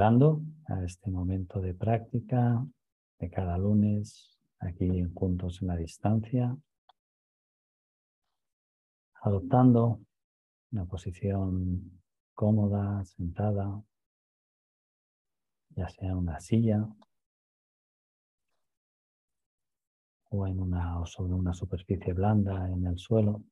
llegando a este momento de práctica de cada lunes aquí juntos en la distancia, adoptando una posición cómoda, sentada, ya sea en una silla o en una o sobre una superficie blanda en el suelo,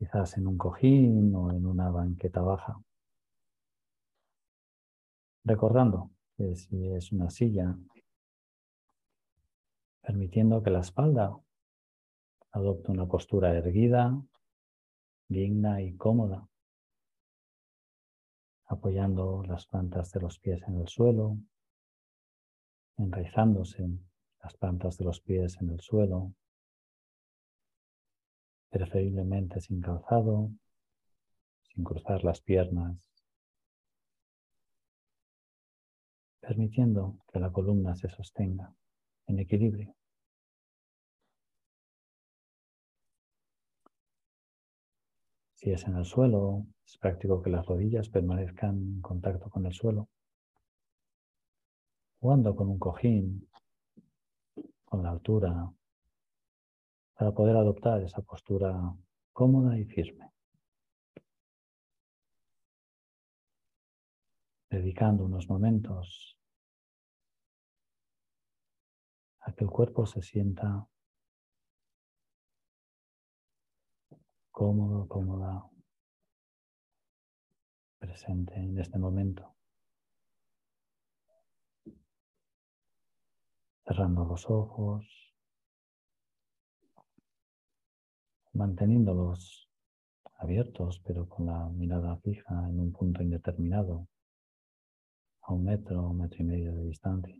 quizás en un cojín o en una banqueta baja. Recordando que si es una silla, permitiendo que la espalda adopte una postura erguida, digna y cómoda, apoyando las plantas de los pies en el suelo, enraizándose las plantas de los pies en el suelo, preferiblemente sin calzado, sin cruzar las piernas, permitiendo que la columna se sostenga en equilibrio. Si es en el suelo, es práctico que las rodillas permanezcan en contacto con el suelo. Jugando con un cojín, con la altura, para poder adoptar esa postura cómoda y firme. Dedicando unos momentos a que el cuerpo se sienta cómodo, cómoda, presente en este momento. Cerrando los ojos, manteniéndolos abiertos, pero con la mirada fija en un punto indeterminado, a un metro, un metro y medio de distancia.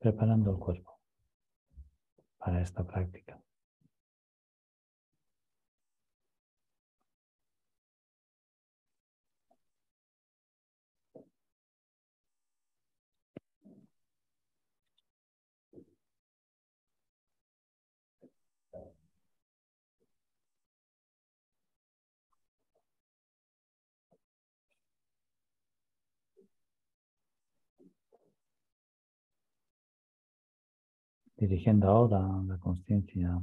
preparando el cuerpo para esta práctica. Dirigiendo ahora la conciencia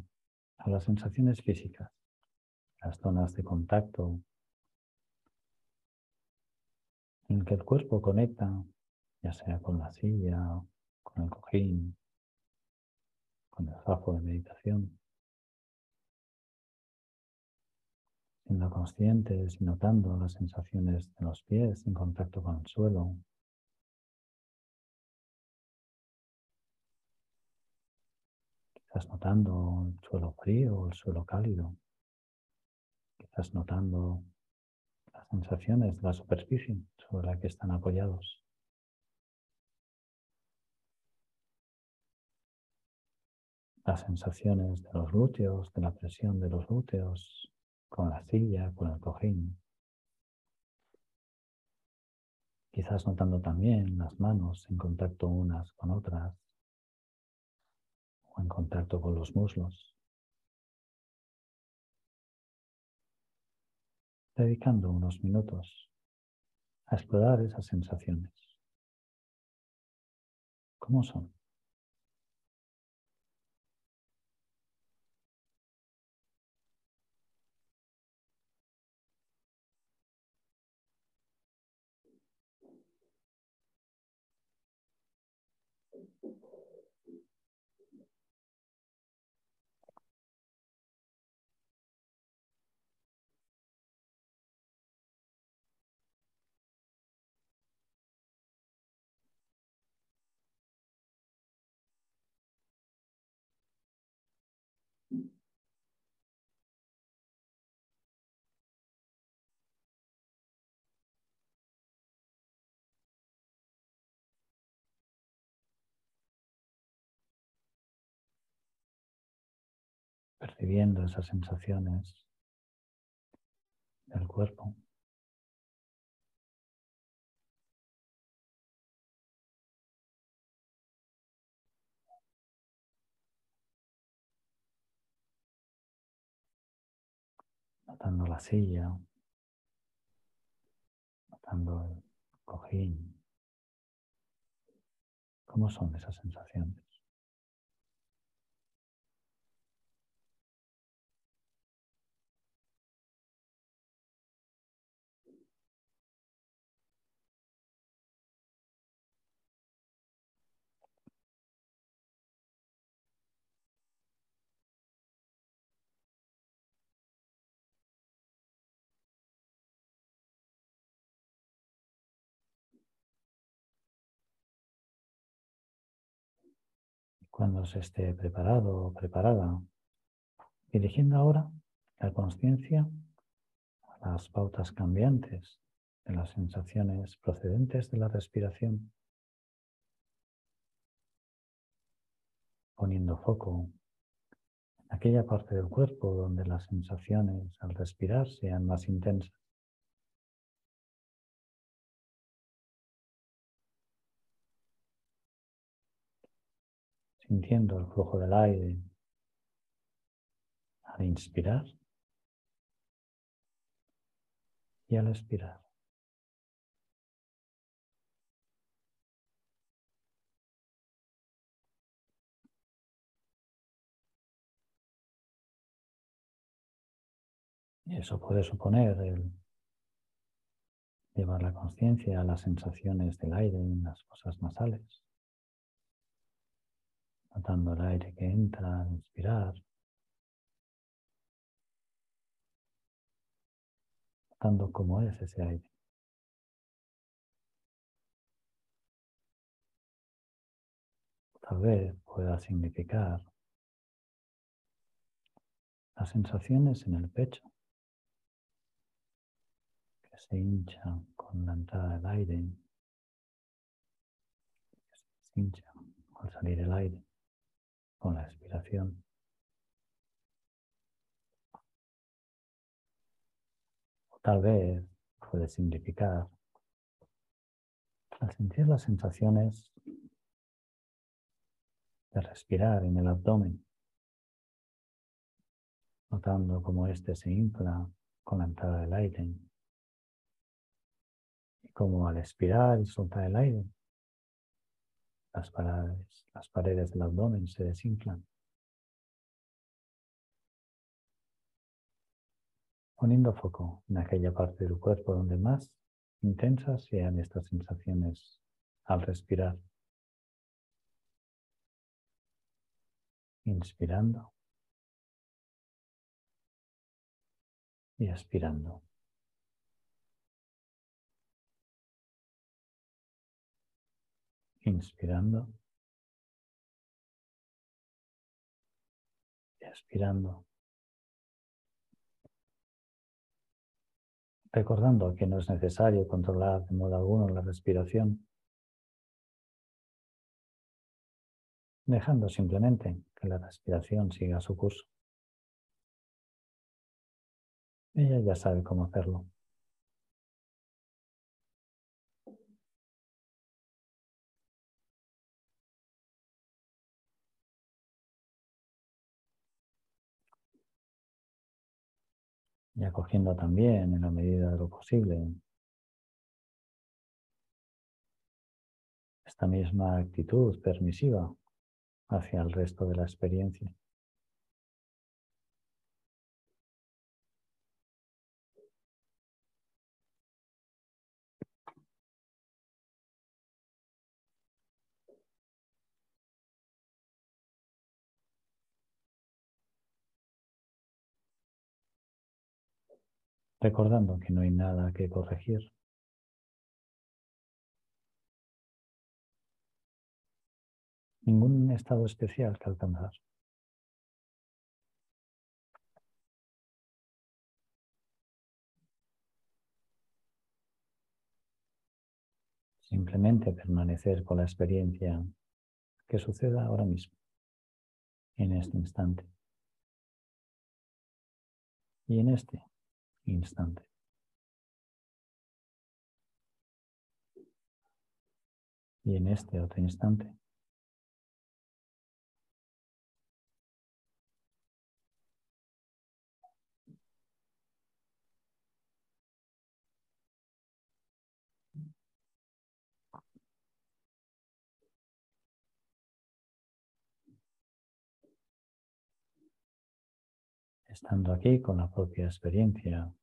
a las sensaciones físicas, las zonas de contacto en que el cuerpo conecta, ya sea con la silla, con el cojín, con el zafo de meditación. Siendo conscientes y notando las sensaciones de los pies en contacto con el suelo, Estás notando el suelo frío o el suelo cálido. Estás notando las sensaciones de la superficie sobre la que están apoyados. Las sensaciones de los glúteos, de la presión de los glúteos con la silla, con el cojín. Quizás notando también las manos en contacto unas con otras en contacto con los muslos. Dedicando unos minutos a explorar esas sensaciones. ¿Cómo son? percibiendo esas sensaciones del cuerpo. Notando la silla, notando el cojín. ¿Cómo son esas sensaciones? Cuando se esté preparado o preparada, dirigiendo ahora la conciencia a las pautas cambiantes de las sensaciones procedentes de la respiración, poniendo foco en aquella parte del cuerpo donde las sensaciones al respirar sean más intensas. Sintiendo el flujo del aire al inspirar y al expirar. Eso puede suponer el llevar la conciencia a las sensaciones del aire en las fosas nasales notando el aire que entra al inspirar, notando cómo es ese aire. Tal vez pueda significar las sensaciones en el pecho que se hinchan con la entrada del aire, que se hinchan al salir el aire con la expiración. O tal vez puede significar al sentir las sensaciones de respirar en el abdomen, notando cómo éste se infla con la entrada del aire y cómo al expirar y soltar el aire las paredes, las paredes del abdomen se desinflan. Poniendo foco en aquella parte del cuerpo donde más intensas sean estas sensaciones al respirar. Inspirando y expirando. Inspirando y expirando. Recordando que no es necesario controlar de modo alguno la respiración, dejando simplemente que la respiración siga su curso. Ella ya sabe cómo hacerlo. Y acogiendo también en la medida de lo posible esta misma actitud permisiva hacia el resto de la experiencia. Recordando que no hay nada que corregir. Ningún estado especial que alcanzar. Simplemente permanecer con la experiencia que suceda ahora mismo, en este instante. Y en este instante. Y en este otro instante. Estando aquí con la propia experiencia,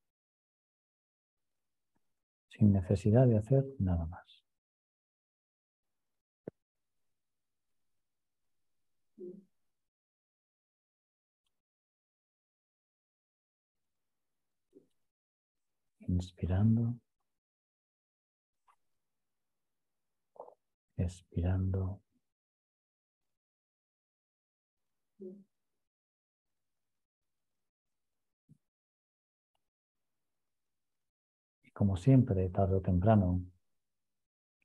sin necesidad de hacer nada más. Inspirando. Expirando. Como siempre, tarde o temprano,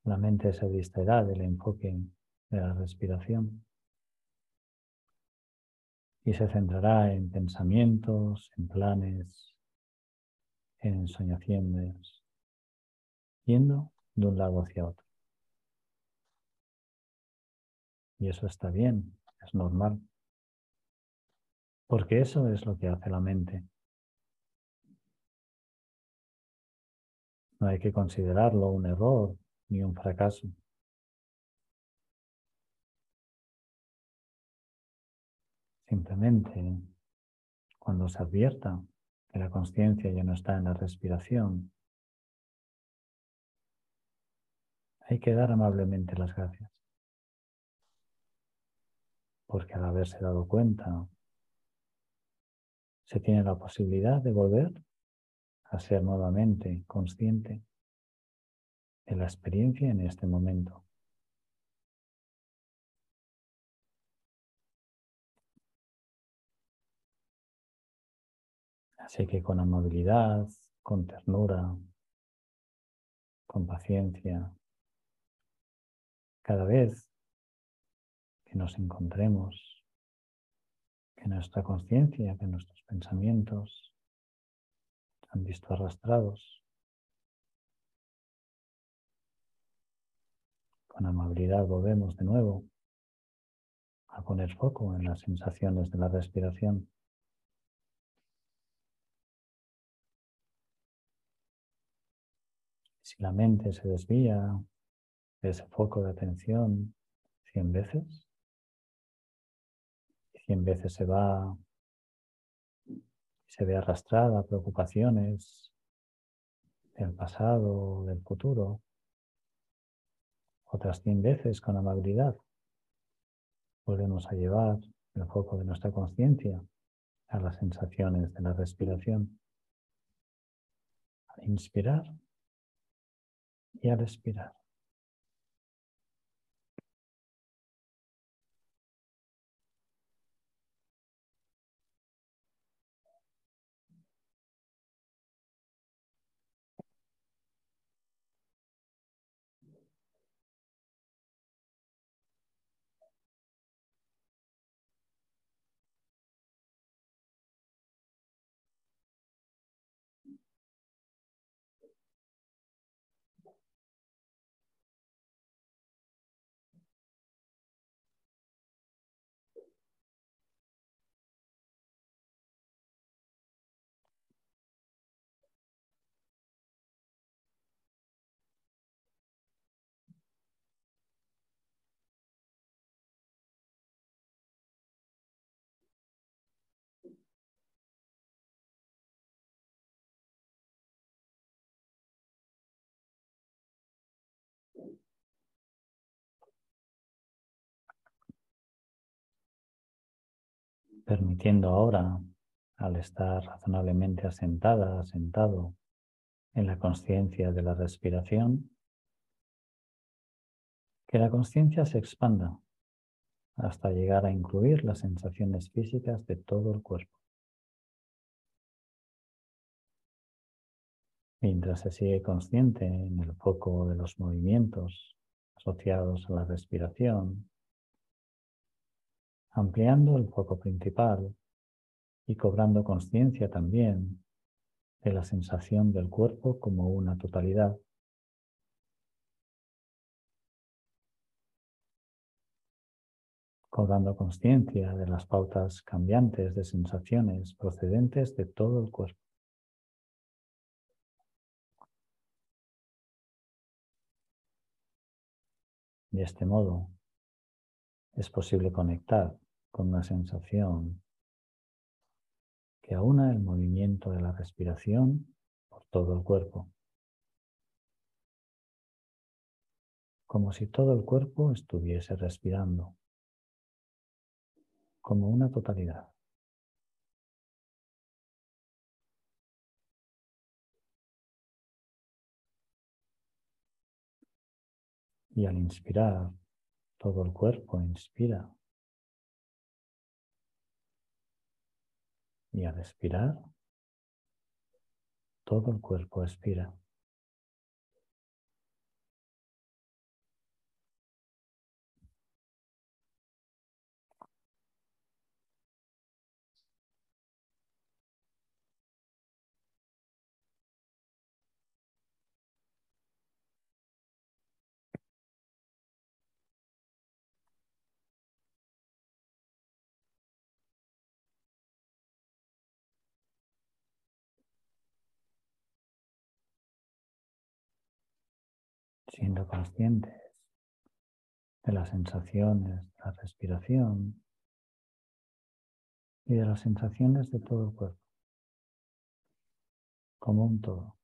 la mente se distraerá del enfoque de la respiración y se centrará en pensamientos, en planes, en ensoñaciones, yendo de un lado hacia otro. Y eso está bien, es normal, porque eso es lo que hace la mente. No hay que considerarlo un error ni un fracaso. Simplemente cuando se advierta que la conciencia ya no está en la respiración, hay que dar amablemente las gracias. Porque al haberse dado cuenta, se tiene la posibilidad de volver a ser nuevamente consciente de la experiencia en este momento. Así que con amabilidad, con ternura, con paciencia, cada vez que nos encontremos, que nuestra conciencia, que nuestros pensamientos han visto arrastrados, con amabilidad volvemos de nuevo a poner foco en las sensaciones de la respiración. Si la mente se desvía de ese foco de atención cien veces, cien veces se va se ve arrastrada a preocupaciones del pasado, del futuro, otras cien veces con amabilidad, volvemos a llevar el foco de nuestra conciencia a las sensaciones de la respiración. Al inspirar y al expirar. Permitiendo ahora, al estar razonablemente asentada, asentado en la conciencia de la respiración, que la conciencia se expanda hasta llegar a incluir las sensaciones físicas de todo el cuerpo. Mientras se sigue consciente en el foco de los movimientos asociados a la respiración, ampliando el foco principal y cobrando conciencia también de la sensación del cuerpo como una totalidad. Cobrando conciencia de las pautas cambiantes de sensaciones procedentes de todo el cuerpo. De este modo, es posible conectar con una sensación que aúna el movimiento de la respiración por todo el cuerpo, como si todo el cuerpo estuviese respirando, como una totalidad. Y al inspirar, todo el cuerpo inspira. Y al expirar, todo el cuerpo expira. Siendo conscientes de las sensaciones, de la respiración y de las sensaciones de todo el cuerpo, como un todo.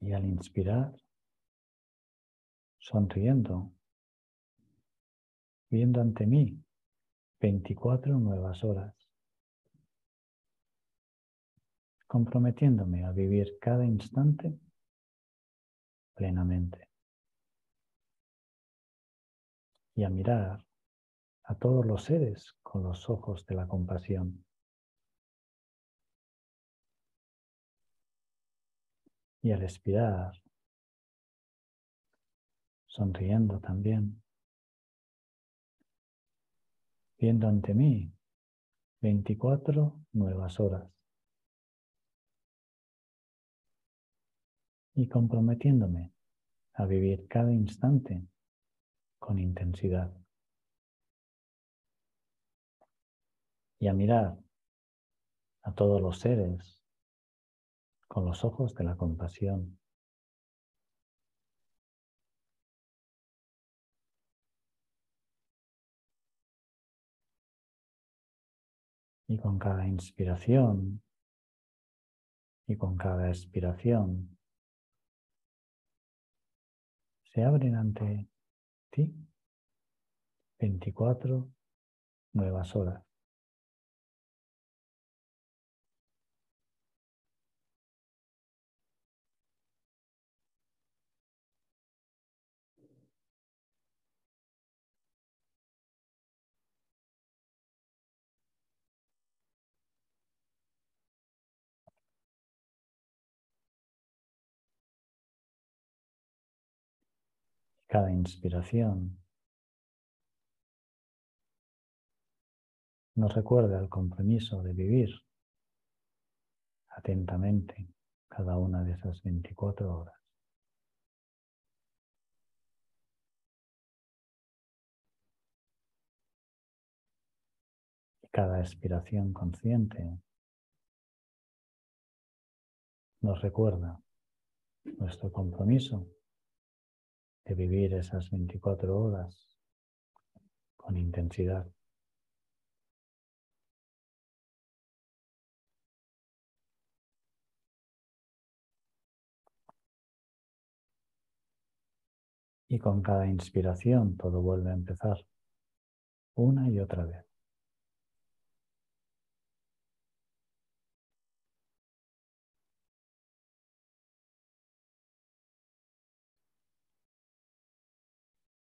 Y al inspirar, sonriendo, viendo ante mí 24 nuevas horas, comprometiéndome a vivir cada instante plenamente y a mirar a todos los seres con los ojos de la compasión. Y al respirar, sonriendo también, viendo ante mí. 24 nuevas horas. Y comprometiéndome a vivir cada instante con intensidad. Y a mirar a todos los seres con los ojos de la compasión. Y con cada inspiración y con cada expiración se abren ante ti 24 nuevas horas. Cada inspiración nos recuerda el compromiso de vivir atentamente cada una de esas 24 horas. Y cada expiración consciente nos recuerda nuestro compromiso de vivir esas 24 horas con intensidad. Y con cada inspiración todo vuelve a empezar una y otra vez.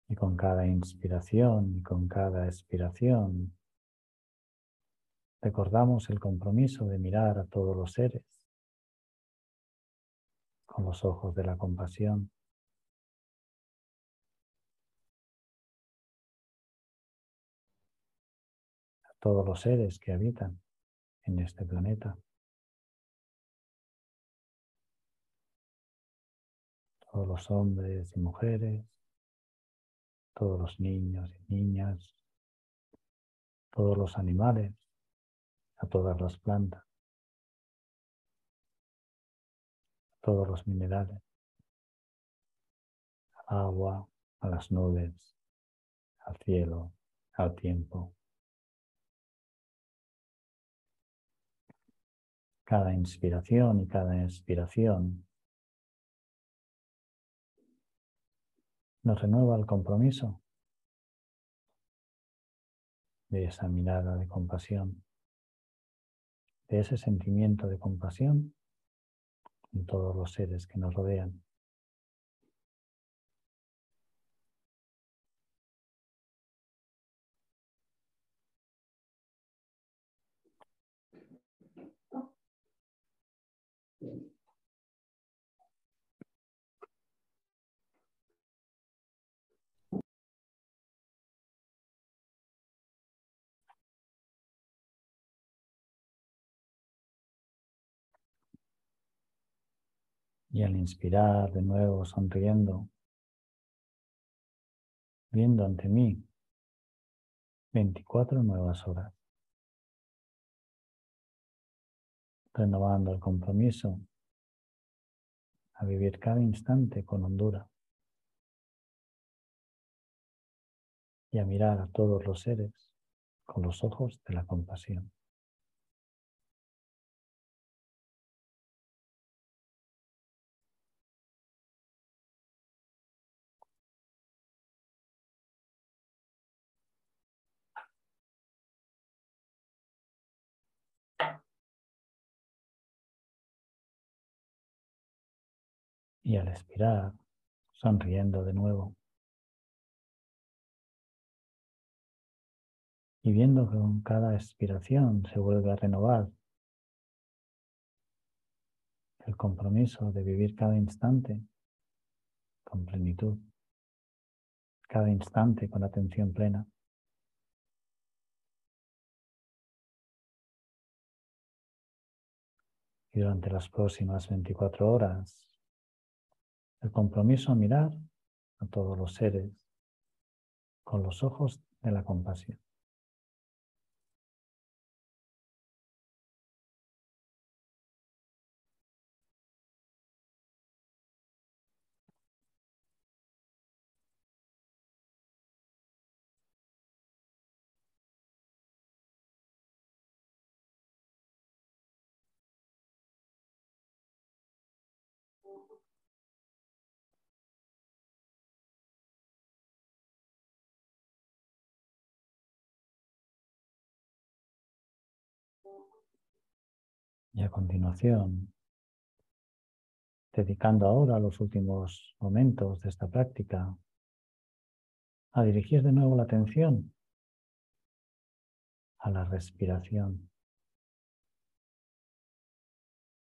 Y con cada inspiración y con cada expiración recordamos el compromiso de mirar a todos los seres con los ojos de la compasión. A todos los seres que habitan en este planeta. Todos los hombres y mujeres todos los niños y niñas, todos los animales, a todas las plantas, a todos los minerales. agua, a las nubes, al cielo, al tiempo. Cada inspiración y cada expiración nos renueva el compromiso de esa mirada de compasión, de ese sentimiento de compasión en todos los seres que nos rodean. Y al inspirar de nuevo, sonriendo, viendo ante mí 24 nuevas horas, renovando el compromiso a vivir cada instante con hondura y a mirar a todos los seres con los ojos de la compasión. Y al expirar, sonriendo de nuevo. Y viendo que con cada expiración se vuelve a renovar el compromiso de vivir cada instante con plenitud, cada instante con atención plena. Y durante las próximas 24 horas el compromiso a mirar a todos los seres con los ojos de la compasión. Y a continuación, dedicando ahora los últimos momentos de esta práctica a dirigir de nuevo la atención a la respiración,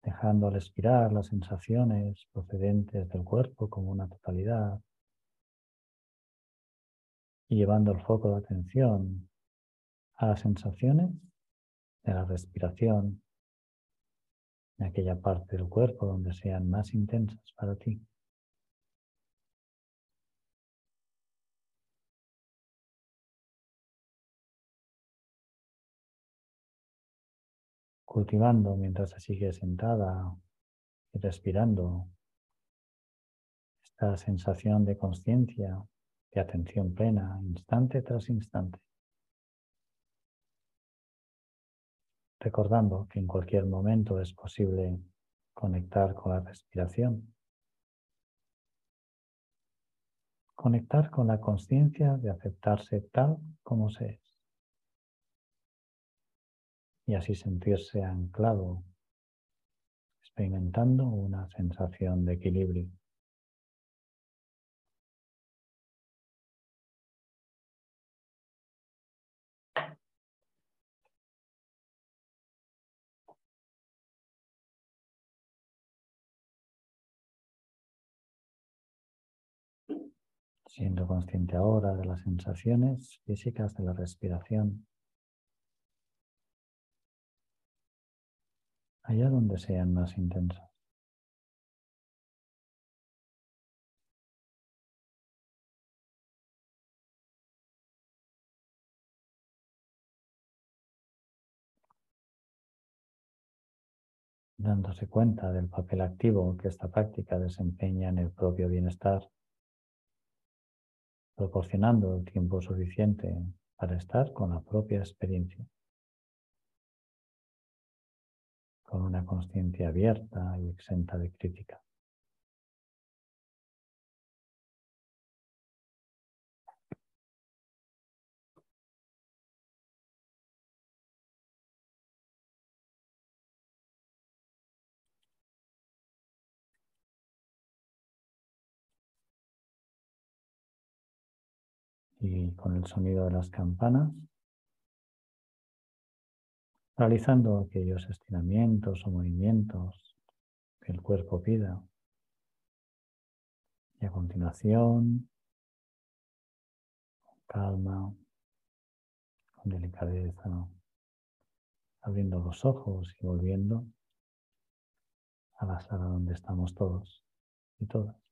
dejando al expirar las sensaciones procedentes del cuerpo como una totalidad y llevando el foco de atención a las sensaciones de la respiración en aquella parte del cuerpo donde sean más intensas para ti. Cultivando mientras se sigue sentada y respirando esta sensación de conciencia, de atención plena, instante tras instante. Recordando que en cualquier momento es posible conectar con la respiración, conectar con la conciencia de aceptarse tal como se es y así sentirse anclado, experimentando una sensación de equilibrio. Siendo consciente ahora de las sensaciones físicas de la respiración, allá donde sean más intensas. dándose cuenta del papel activo que esta práctica desempeña en el propio bienestar proporcionando el tiempo suficiente para estar con la propia experiencia, con una conciencia abierta y exenta de crítica. Y con el sonido de las campanas, realizando aquellos estiramientos o movimientos que el cuerpo pida. Y a continuación, con calma, con delicadeza, abriendo los ojos y volviendo a la sala donde estamos todos y todas.